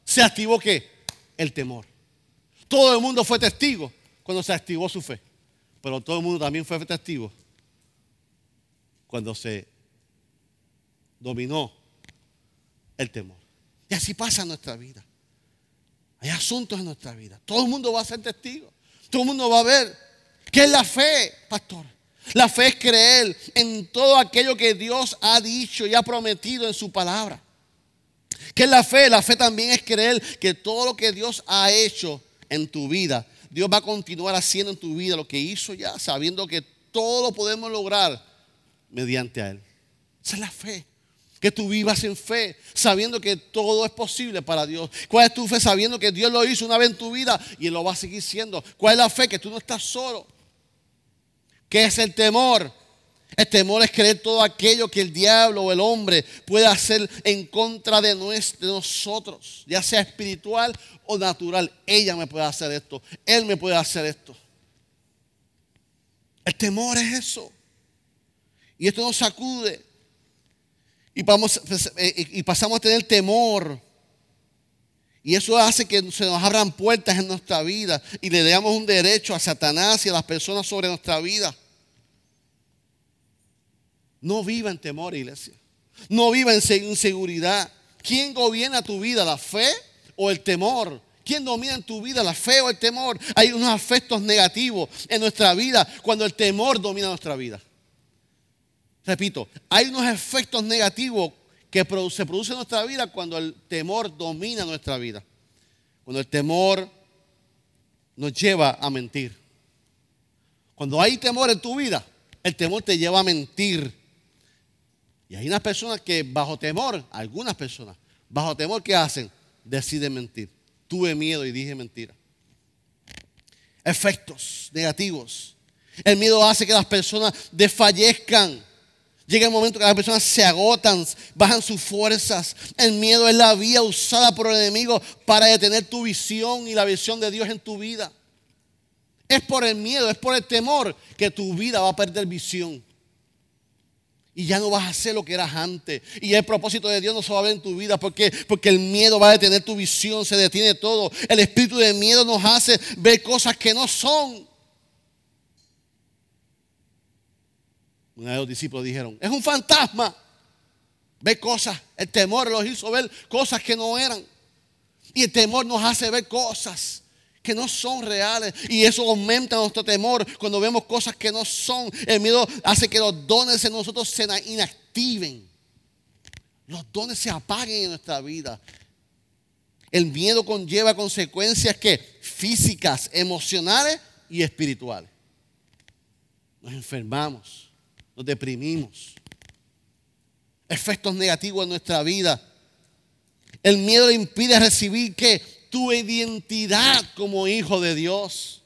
se activó qué? El temor. Todo el mundo fue testigo cuando se activó su fe. Pero todo el mundo también fue testigo cuando se dominó el temor. Y así pasa en nuestra vida. Hay asuntos en nuestra vida. Todo el mundo va a ser testigo. Todo el mundo va a ver qué es la fe, pastor. La fe es creer en todo aquello que Dios ha dicho y ha prometido en su palabra. ¿Qué es la fe? La fe también es creer que todo lo que Dios ha hecho en tu vida, Dios va a continuar haciendo en tu vida lo que hizo ya, sabiendo que todo lo podemos lograr mediante a Él. Esa es la fe. Que tú vivas en fe, sabiendo que todo es posible para Dios. ¿Cuál es tu fe? Sabiendo que Dios lo hizo una vez en tu vida y Él lo va a seguir siendo. ¿Cuál es la fe? Que tú no estás solo. ¿Qué es el temor? El temor es creer todo aquello que el diablo o el hombre puede hacer en contra de, nosotros, ya sea espiritual o natural. Ella me puede hacer esto, él me puede hacer esto. El temor es eso. Y esto nos sacude. Pues, eh, y pasamos a tener temor. Y eso hace que se nos abran puertas en nuestra vida y le damos un derecho a Satanás y a las personas sobre nuestra vida. No viva en temor, iglesia. No viva en inseguridad. ¿Quién gobierna tu vida, la fe o el temor? ¿Quién domina en tu vida, la fe o el temor? Hay unos afectos negativos en nuestra vida cuando el temor domina nuestra vida. Repito, hay unos efectos negativos que se producen en nuestra vida cuando el temor domina nuestra vida. Cuando el temor nos lleva a mentir. Cuando hay temor en tu vida, el temor te lleva a mentir. Y hay unas personas que bajo temor, algunas personas, bajo temor, ¿qué hacen? Deciden mentir. Tuve miedo y dije mentira. Efectos negativos. El miedo hace que las personas desfallezcan. Llega el momento que las personas se agotan, bajan sus fuerzas. El miedo es la vía usada por el enemigo para detener tu visión y la visión de Dios en tu vida. Es por el miedo, es por el temor que tu vida va a perder visión. Y ya no vas a hacer lo que eras antes. Y el propósito de Dios no se va a ver en tu vida. porque Porque el miedo va a detener tu visión, se detiene todo. El espíritu de miedo nos hace ver cosas que no son. Uno de los discípulos dijeron, es un fantasma. Ve cosas. El temor los hizo ver cosas que no eran. Y el temor nos hace ver cosas que no son reales. Y eso aumenta nuestro temor cuando vemos cosas que no son. El miedo hace que los dones en nosotros se inactiven. Los dones se apaguen en nuestra vida. El miedo conlleva consecuencias que físicas, emocionales y espirituales. Nos enfermamos, nos deprimimos. Efectos negativos en nuestra vida. El miedo le impide recibir que tu identidad como hijo de Dios.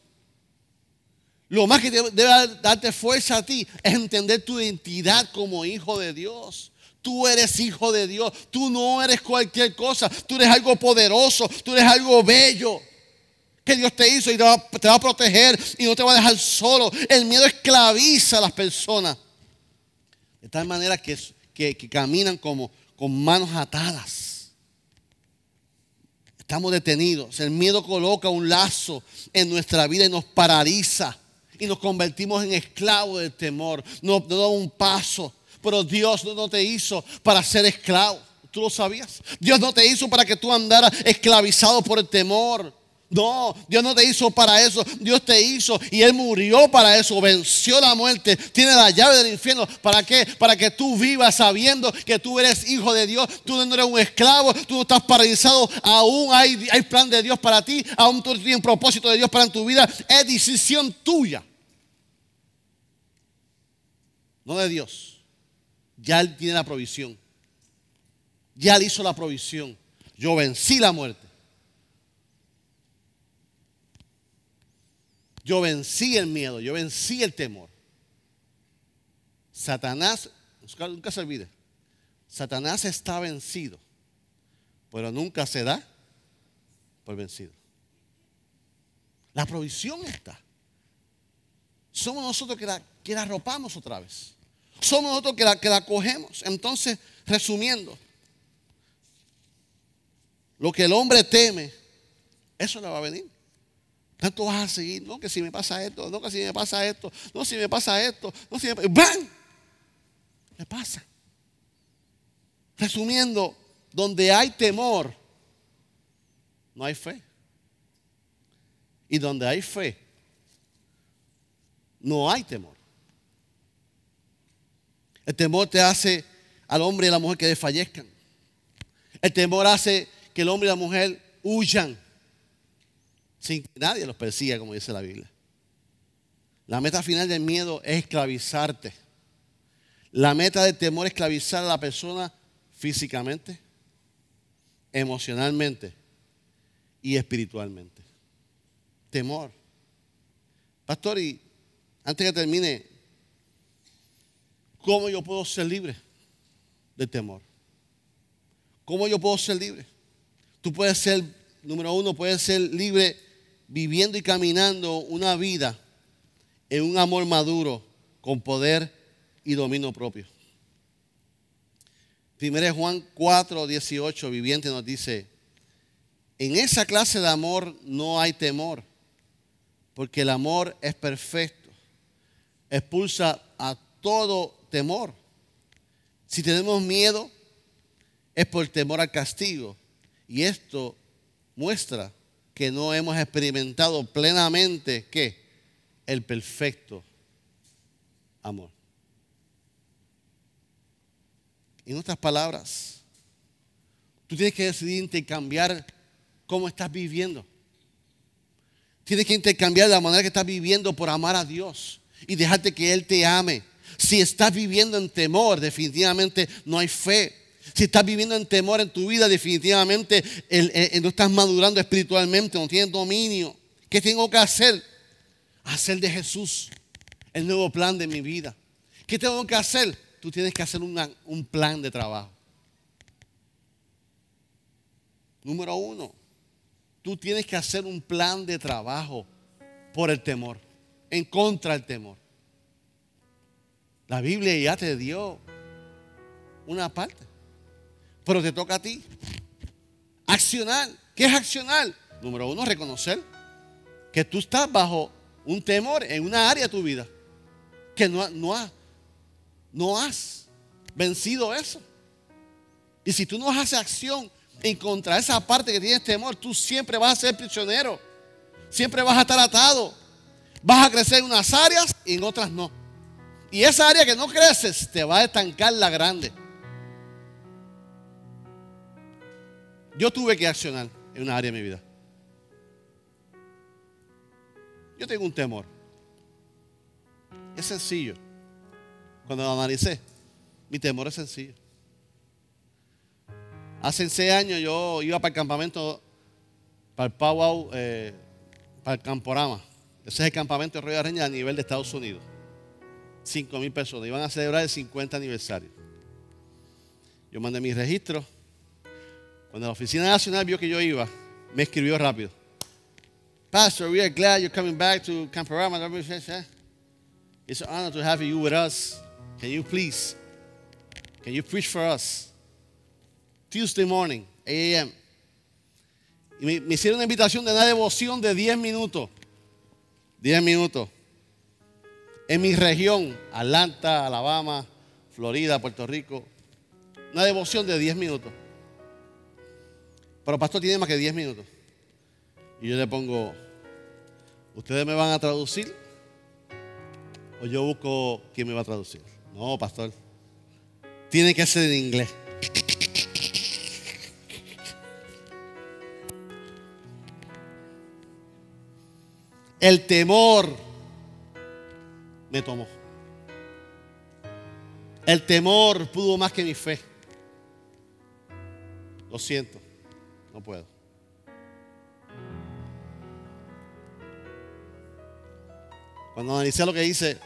Lo más que debe darte fuerza a ti es entender tu identidad como hijo de Dios. Tú eres hijo de Dios. Tú no eres cualquier cosa. Tú eres algo poderoso. Tú eres algo bello. Que Dios te hizo y te va, a proteger y no te va a dejar solo. El miedo esclaviza a las personas. De tal manera que, que, caminan como con manos atadas. Estamos detenidos. El miedo coloca un lazo en nuestra vida y nos paraliza. Y nos convertimos en esclavos del temor. No, no un paso. Pero Dios no te hizo para ser esclavo. ¿Tú lo sabías? Dios no te hizo para que tú andaras esclavizado por el temor. No, Dios no te hizo para eso. Dios te hizo y Él murió para eso. Venció la muerte. Tiene la llave del infierno. ¿Para qué? Para que tú vivas sabiendo que tú eres hijo de Dios. Tú no eres un esclavo. Tú no estás paralizado. Aún hay, hay plan de Dios para ti. Aún tú tienes propósito de Dios para tu vida. Es decisión tuya. No de Dios. Ya Él tiene la provisión. Ya Él hizo la provisión. Yo vencí la muerte. Yo vencí el miedo, yo vencí el temor. Satanás, nunca se olvide, Satanás está vencido, pero nunca se da por vencido. La provisión está. Somos nosotros que la, que la arropamos otra vez. Somos nosotros que la, que la cogemos. Entonces, resumiendo, lo que el hombre teme, eso le va a venir. Tanto vas a seguir, no que si me pasa esto, no que si me pasa esto, no si me pasa esto, no si me pasa. ¡Bam! Me pasa. Resumiendo, donde hay temor, no hay fe. Y donde hay fe, no hay temor. El temor te hace al hombre y a la mujer que desfallezcan. El temor hace que el hombre y la mujer huyan sin que nadie los persiga, como dice la Biblia. La meta final del miedo es esclavizarte. La meta del temor es esclavizar a la persona físicamente, emocionalmente y espiritualmente. Temor. Pastor, y antes que termine, ¿cómo yo puedo ser libre del temor? ¿Cómo yo puedo ser libre? Tú puedes ser, número uno, puedes ser libre viviendo y caminando una vida en un amor maduro con poder y dominio propio. Primero Juan 4, 18, viviente nos dice, en esa clase de amor no hay temor, porque el amor es perfecto, expulsa a todo temor. Si tenemos miedo, es por temor al castigo. Y esto muestra que no hemos experimentado plenamente ¿qué? el perfecto amor. En otras palabras, tú tienes que decidir intercambiar cómo estás viviendo. Tienes que intercambiar la manera que estás viviendo por amar a Dios y dejarte que Él te ame. Si estás viviendo en temor, definitivamente no hay fe. Si estás viviendo en temor en tu vida, definitivamente no estás madurando espiritualmente, no tienes dominio. ¿Qué tengo que hacer? Hacer de Jesús el nuevo plan de mi vida. ¿Qué tengo que hacer? Tú tienes que hacer un plan de trabajo. Número uno, tú tienes que hacer un plan de trabajo por el temor, en contra del temor. La Biblia ya te dio una parte. Pero te toca a ti. Accionar. ¿Qué es accionar? Número uno, reconocer que tú estás bajo un temor en una área de tu vida. Que no, no, no has vencido eso. Y si tú no haces acción en contra de esa parte que tienes temor, tú siempre vas a ser prisionero. Siempre vas a estar atado. Vas a crecer en unas áreas y en otras no. Y esa área que no creces te va a estancar la grande. Yo tuve que accionar en una área de mi vida. Yo tengo un temor. Es sencillo. Cuando lo analicé, mi temor es sencillo. Hace seis años yo iba para el campamento, para el Powwow, eh, para el Camporama. Ese es el campamento de Río de a nivel de Estados Unidos. Cinco mil personas. Iban a celebrar el 50 aniversario. Yo mandé mi registro cuando la Oficina Nacional vio que yo iba, me escribió rápido. Pastor, we are glad you're coming back to Camperama. It's an honor to have you with us. Can you please, can you preach for us? Tuesday morning, 8 a.m. Y me, me, hicieron una invitación de una devoción de 10 minutos. 10 minutos. En mi región, Atlanta, Alabama, Florida, Puerto Rico. Una devoción de 10 minutos. Pero pastor tiene más que 10 minutos. Y yo le pongo, ¿ustedes me van a traducir? ¿O yo busco quién me va a traducir? No, pastor. Tiene que ser en inglés. El temor me tomó. El temor pudo más que mi fe. Lo siento. No puedo. Cuando analicé lo que hice,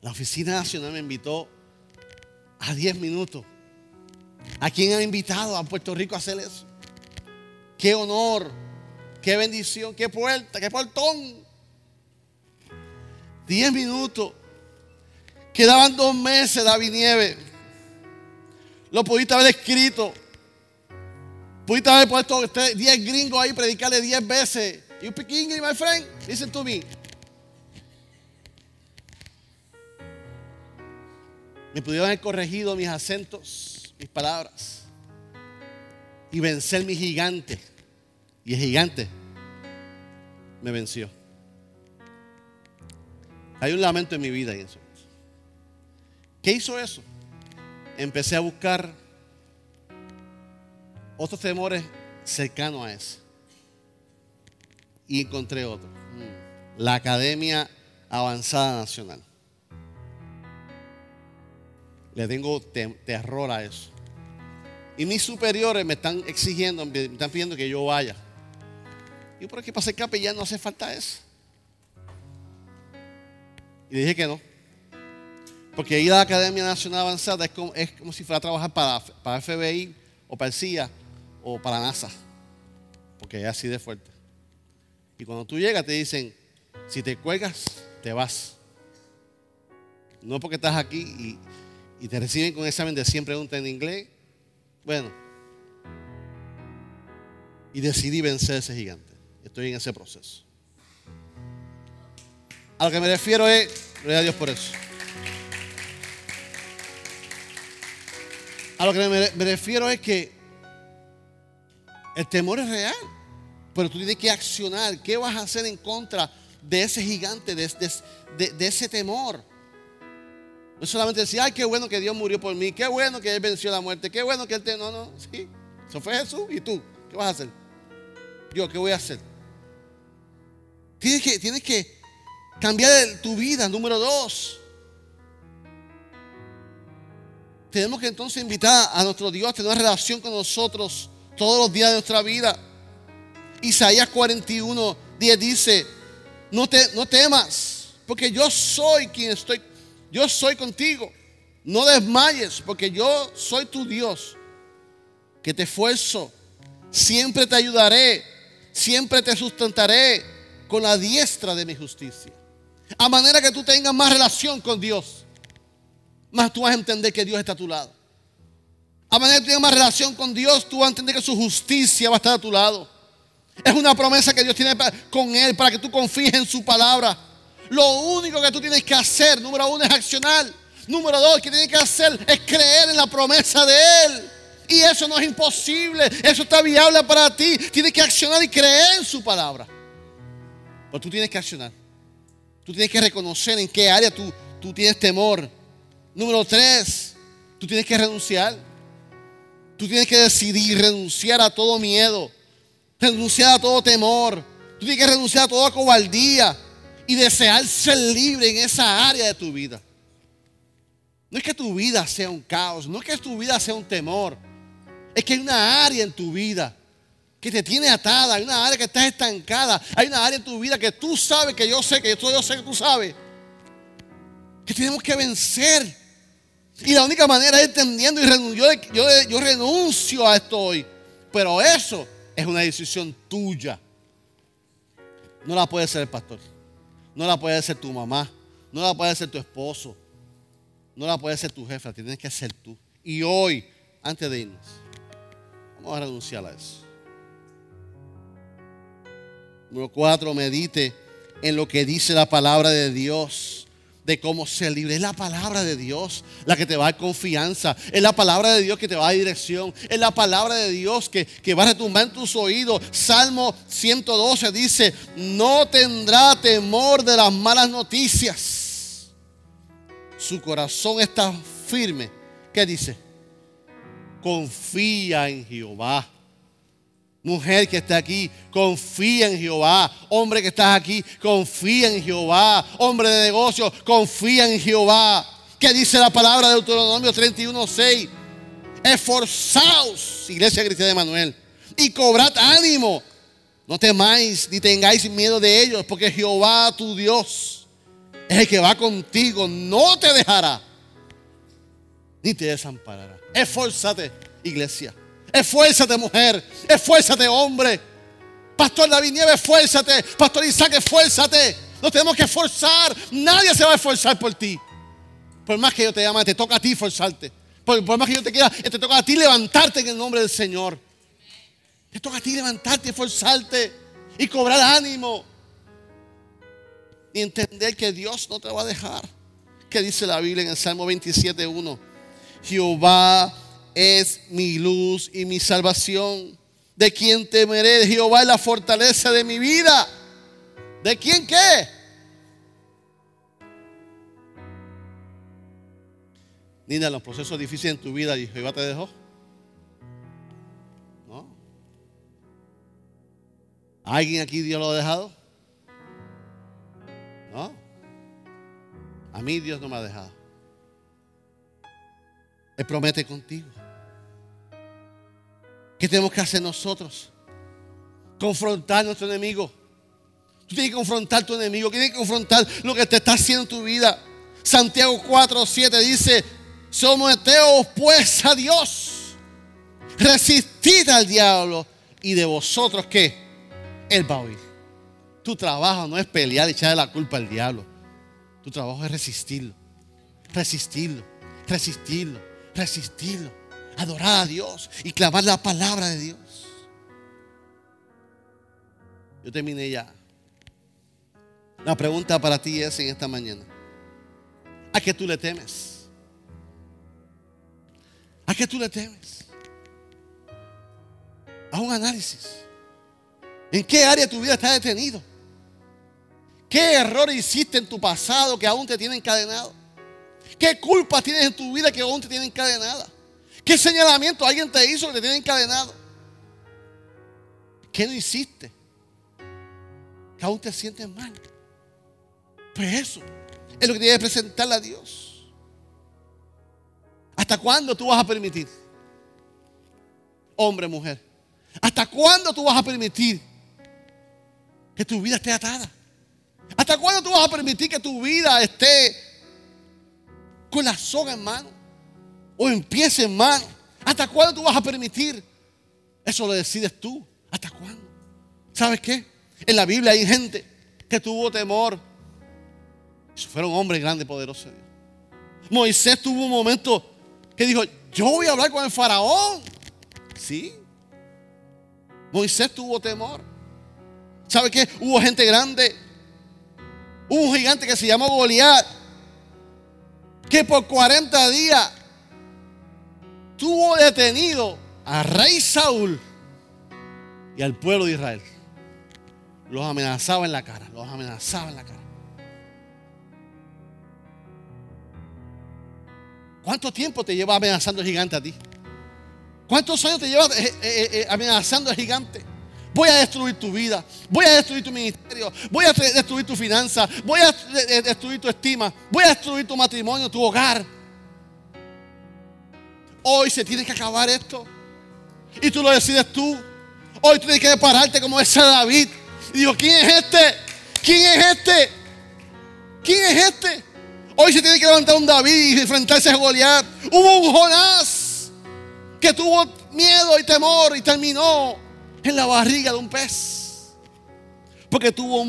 la Oficina Nacional me invitó a 10 minutos. ¿A quién han invitado a Puerto Rico a hacer eso? Qué honor, qué bendición, qué puerta, qué portón. 10 minutos. Quedaban dos meses, David Nieve. Lo pudiste haber escrito. Pudiste haber puesto 10 gringos ahí, predicarle 10 veces. You speak English, my friend? Listen to me. Me pudieron haber corregido mis acentos, mis palabras. Y vencer mi gigante. Y el gigante me venció. Hay un lamento en mi vida y eso. ¿Qué hizo eso? Empecé a buscar otros temores cercanos a ese. Y encontré otro. Mm. La Academia Avanzada Nacional. Le tengo terror a eso. Y mis superiores me están exigiendo, me están pidiendo que yo vaya. Y por aquí para ser capellán no hace falta eso. Y dije que no. Porque ir a la Academia Nacional Avanzada es como, es como si fuera a trabajar para, para FBI o para el CIA o para NASA. Porque es así de fuerte. Y cuando tú llegas te dicen, si te cuelgas, te vas. No porque estás aquí y, te reciben con examen de 100 preguntas en inglés. Bueno. Y decidí vencer a ese gigante. Estoy en ese proceso. A lo que me refiero es, gloria a Dios por eso. A lo que me, refiero es que el temor es real, pero tú tienes que accionar. ¿Qué vas a hacer en contra de ese gigante, de, ese temor? No solamente decir, ay, qué bueno que Dios murió por mí, qué bueno que Él venció la muerte, qué bueno que Él te... No, no, sí. Eso fue Jesús y tú. ¿Qué vas a hacer? Yo, ¿qué voy a hacer? Tienes que, tienes que cambiar tu vida, número dos. Tenemos que entonces invitar a nuestro Dios a tener una relación con nosotros todos los días de nuestra vida. Isaías 41, 10 dice, no, te, no temas, porque yo soy quien estoy, yo soy contigo. No desmayes, porque yo soy tu Dios, que te esfuerzo, siempre te ayudaré, siempre te sustentaré con la diestra de mi justicia. A manera que tú tengas más relación con Dios, más tú vas a entender que Dios está a tu lado. A manera que tengas más relación con Dios, tú vas a entender que su justicia va a estar a tu lado. Es una promesa que Dios tiene con Él para que tú confíes en su palabra. Lo único que tú tienes que hacer, número uno, es accionar. Número dos, que tienes que hacer es creer en la promesa de Él. Y eso no es imposible, eso está viable para ti. Tienes que accionar y creer en su palabra. Pero tú tienes que accionar. Tú tienes que reconocer en qué área tú tienes temor. Número tres, tú tienes que renunciar. Tú tienes que decidir renunciar a todo miedo, renunciar a todo temor. Tú tienes que renunciar a toda cobardía y desear ser libre en esa área de tu vida. No es que tu vida sea un caos, no es que tu vida sea un temor. Es que hay una área en tu vida que te tiene atada, hay una área que estás estancada, hay una área en tu vida que tú sabes, que yo sé, que yo, yo sé que tú sabes, que tenemos que vencer. Y la única manera es entendiendo y yo, yo, renuncio a esto hoy. Pero eso es una decisión tuya. No la puede ser el pastor. No la puede ser tu mamá. No la puede ser tu esposo. No la puede ser tu jefe. La tienes que hacer tú. Y hoy, antes de irnos, vamos a renunciar a eso. Número cuatro, medite en lo que dice la palabra de Dios de cómo ser libre. Es la palabra de Dios la que te va a dar confianza. Es la palabra de Dios que te va a dar dirección. Es la palabra de Dios que, que va a retumbar en tus oídos. Salmo 112 dice, no tendrá temor de las malas noticias. Su corazón está firme. ¿Qué dice? Confía en Jehová Mujer que está aquí, confía en Jehová. Hombre que estás aquí, confía en Jehová. Hombre de negocio, confía en Jehová. ¿Qué dice la palabra de Deuteronomio 31:6? Esforzaos, iglesia cristiana de Manuel, y cobrad ánimo. No temáis ni tengáis miedo de ellos, porque Jehová tu Dios es el que va contigo, no te dejará ni te desamparará. Esforzate, iglesia. Esfuérzate, mujer. Esfuérzate, hombre. Pastor David Nieves, esfuérzate. Pastor Isaac, esfuérzate. Nos tenemos que esforzar. Nadie se va a esforzar por ti. Por más que yo te llame, te toca a ti esforzarte. Por, más que yo te quiera, te toca a ti levantarte en el nombre del Señor. Te toca a ti levantarte, esforzarte y cobrar ánimo. Y entender que Dios no te va a dejar. ¿Qué dice la Biblia en el Salmo 27.1? Jehová es mi luz y mi salvación. ¿De quién temeré? Jehová es la fortaleza de mi vida. ¿De quién qué? Nina, los procesos difíciles en tu vida Jehová te dejó. ¿No? ¿Alguien aquí Dios lo ha dejado? ¿No? A mí Dios no me ha dejado. Él promete contigo. ¿Qué tenemos que hacer nosotros? Confrontar a nuestro enemigo. Tú tienes que confrontar a tu enemigo, tienes que confrontar lo que te está haciendo en tu vida. Santiago 4, 7 dice, someteos pues a Dios, resistid al diablo y de vosotros que Él va a oír. Tu trabajo no es pelear y echarle la culpa al diablo. Tu trabajo es resistirlo, resistirlo, resistirlo, resistirlo. Adorar a Dios y clamar la palabra de Dios. Yo terminé ya. La pregunta para ti es en esta mañana. ¿A qué tú le temes? ¿A qué tú le temes? A un análisis. ¿En qué área de tu vida está detenido? ¿Qué error hiciste en tu pasado que aún te tiene encadenado? ¿Qué culpa tienes en tu vida que aún te tiene encadenada? ¿Qué señalamiento alguien te hizo que te tiene encadenado? ¿Qué no hiciste? Que aún te sientes mal. Pues eso es lo que tienes que presentarle a Dios. ¿Hasta cuándo tú vas a permitir? Hombre, mujer. ¿Hasta cuándo tú vas a permitir que tu vida esté atada? ¿Hasta cuándo tú vas a permitir que tu vida esté con la soga en mano? O empiece en mano. ¿Hasta cuándo tú vas a permitir? Eso lo decides tú. ¿Hasta cuándo? ¿Sabes qué? En la Biblia hay gente que tuvo temor fueron hombres grandes, poderosos. Moisés tuvo un momento que dijo, yo voy a hablar con el faraón. Sí. Moisés tuvo temor. ¿Sabe qué? Hubo gente grande. Hubo un gigante que se llamó Goliat. Que por 40 días tuvo detenido a rey Saúl y al pueblo de Israel. Los amenazaba en la cara. Los amenazaba en la cara. ¿Cuánto tiempo te lleva amenazando el gigante a ti? ¿Cuántos años te lleva eh, eh, eh, amenazando el gigante? Voy a destruir tu vida, voy a destruir tu ministerio, voy a destruir tu finanza, voy a destruir tu estima, voy a destruir tu matrimonio, tu hogar. Hoy se tiene que acabar esto. Y tú lo decides tú. Hoy tú tienes que pararte como ese David. Y digo, ¿quién es este? ¿Quién es este? ¿Quién es este? Hoy se tiene que levantar un David y enfrentarse a Goliat. Hubo un Jonás que tuvo miedo y temor y terminó en la barriga de un pez. Porque tuvo,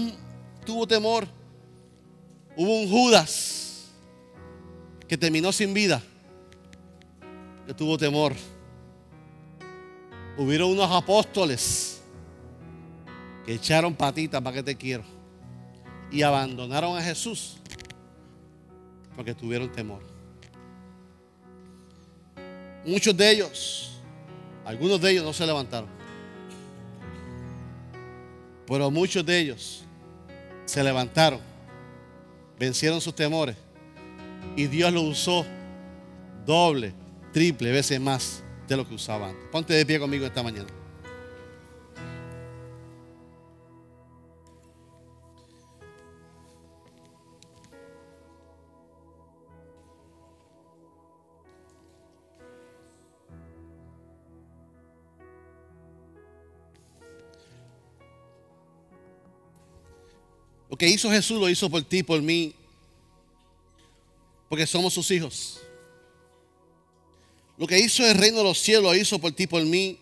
tuvo temor. Hubo un Judas que terminó sin vida. Que tuvo temor. Hubieron unos apóstoles que echaron patitas para que te quiero. Y abandonaron a Jesús porque tuvieron temor. Muchos de ellos, algunos de ellos no se levantaron. Pero muchos de ellos se levantaron, vencieron sus temores y Dios lo usó doble, triple veces más de lo que usaba antes. Ponte de pie conmigo esta mañana. Lo que hizo Jesús lo hizo por ti, por mí, porque somos sus hijos. Lo que hizo el reino de los cielos lo hizo por ti, por mí,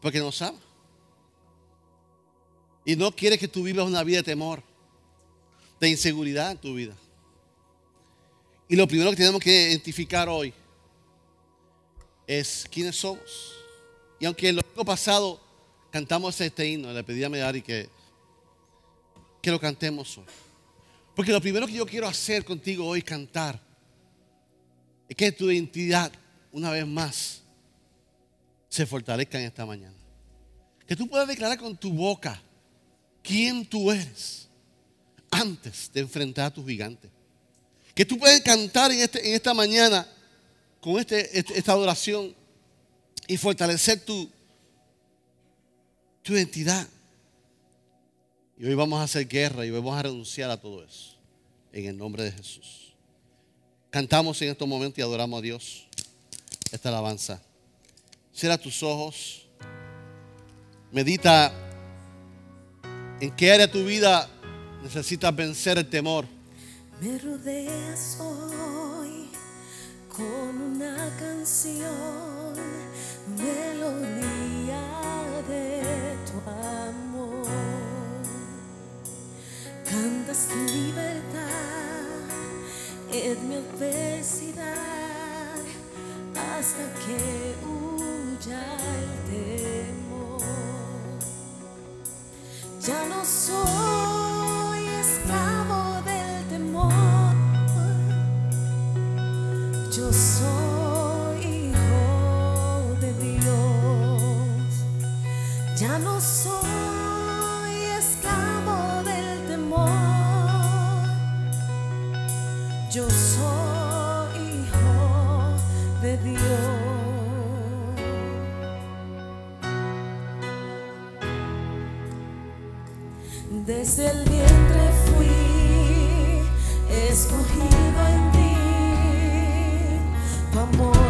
porque nos ama. Y no quiere que tú vivas una vida de temor, de inseguridad en tu vida. Y lo primero que tenemos que identificar hoy es quiénes somos. Y aunque el año pasado cantamos este himno, le pedí a Medari que que lo cantemos hoy. Porque lo primero que yo quiero hacer contigo hoy, cantar, es que tu identidad, una vez más, se fortalezca en esta mañana. Que tú puedas declarar con tu boca quién tú eres antes de enfrentar a tus gigantes. Que tú puedas cantar en, este, en esta mañana con este, este, esta adoración y fortalecer tu, tu identidad. Y hoy vamos a hacer guerra y hoy vamos a renunciar a todo eso. En el nombre de Jesús. Cantamos en estos momentos y adoramos a Dios. Esta alabanza. Cierra tus ojos. Medita en qué área de tu vida necesitas vencer el temor. Me rodeas hoy con una canción, melodía de tu amor. Cantas libertad en mi adversidad hasta que huya el temor. Ya no soy esclavo del temor. Yo soy Desde el vientre fui escogido en ti, amor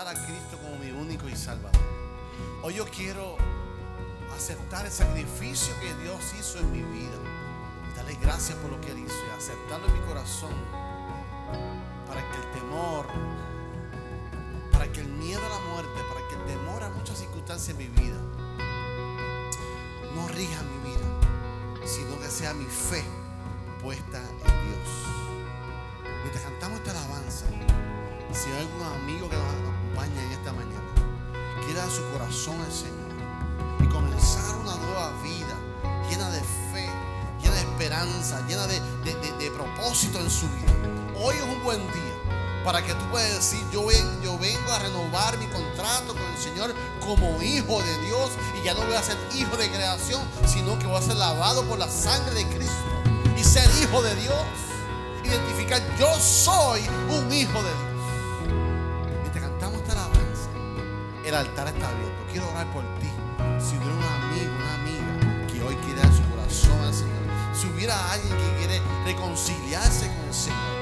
a Cristo como mi único y salvador. Hoy yo quiero aceptar el sacrificio que Dios hizo en mi vida. Y darle gracias por lo que Él hizo y aceptarlo en mi corazón para que el temor, para que el miedo a la muerte, para que el temor a muchas circunstancias en mi vida no rija mi vida, sino que sea mi fe puesta en Dios. Mientras cantamos esta alabanza, si hay algún amigo que nos acompaña en esta mañana, quiera su corazón al Señor y comenzar una nueva vida llena de fe, llena de esperanza, llena de, de- de- propósito en su vida. Hoy es un buen día para que tú puedas decir, yo, yo vengo a renovar mi contrato con el Señor como hijo de Dios y ya no voy a ser hijo de creación, sino que voy a ser lavado por la sangre de Cristo y ser hijo de Dios. Identificar, yo soy un hijo de Dios. El altar está abierto. Quiero orar por ti. Si hubiera un amigo, una amiga que hoy quiere dar su corazón al Señor, si hubiera alguien que quiere reconciliarse con el Señor,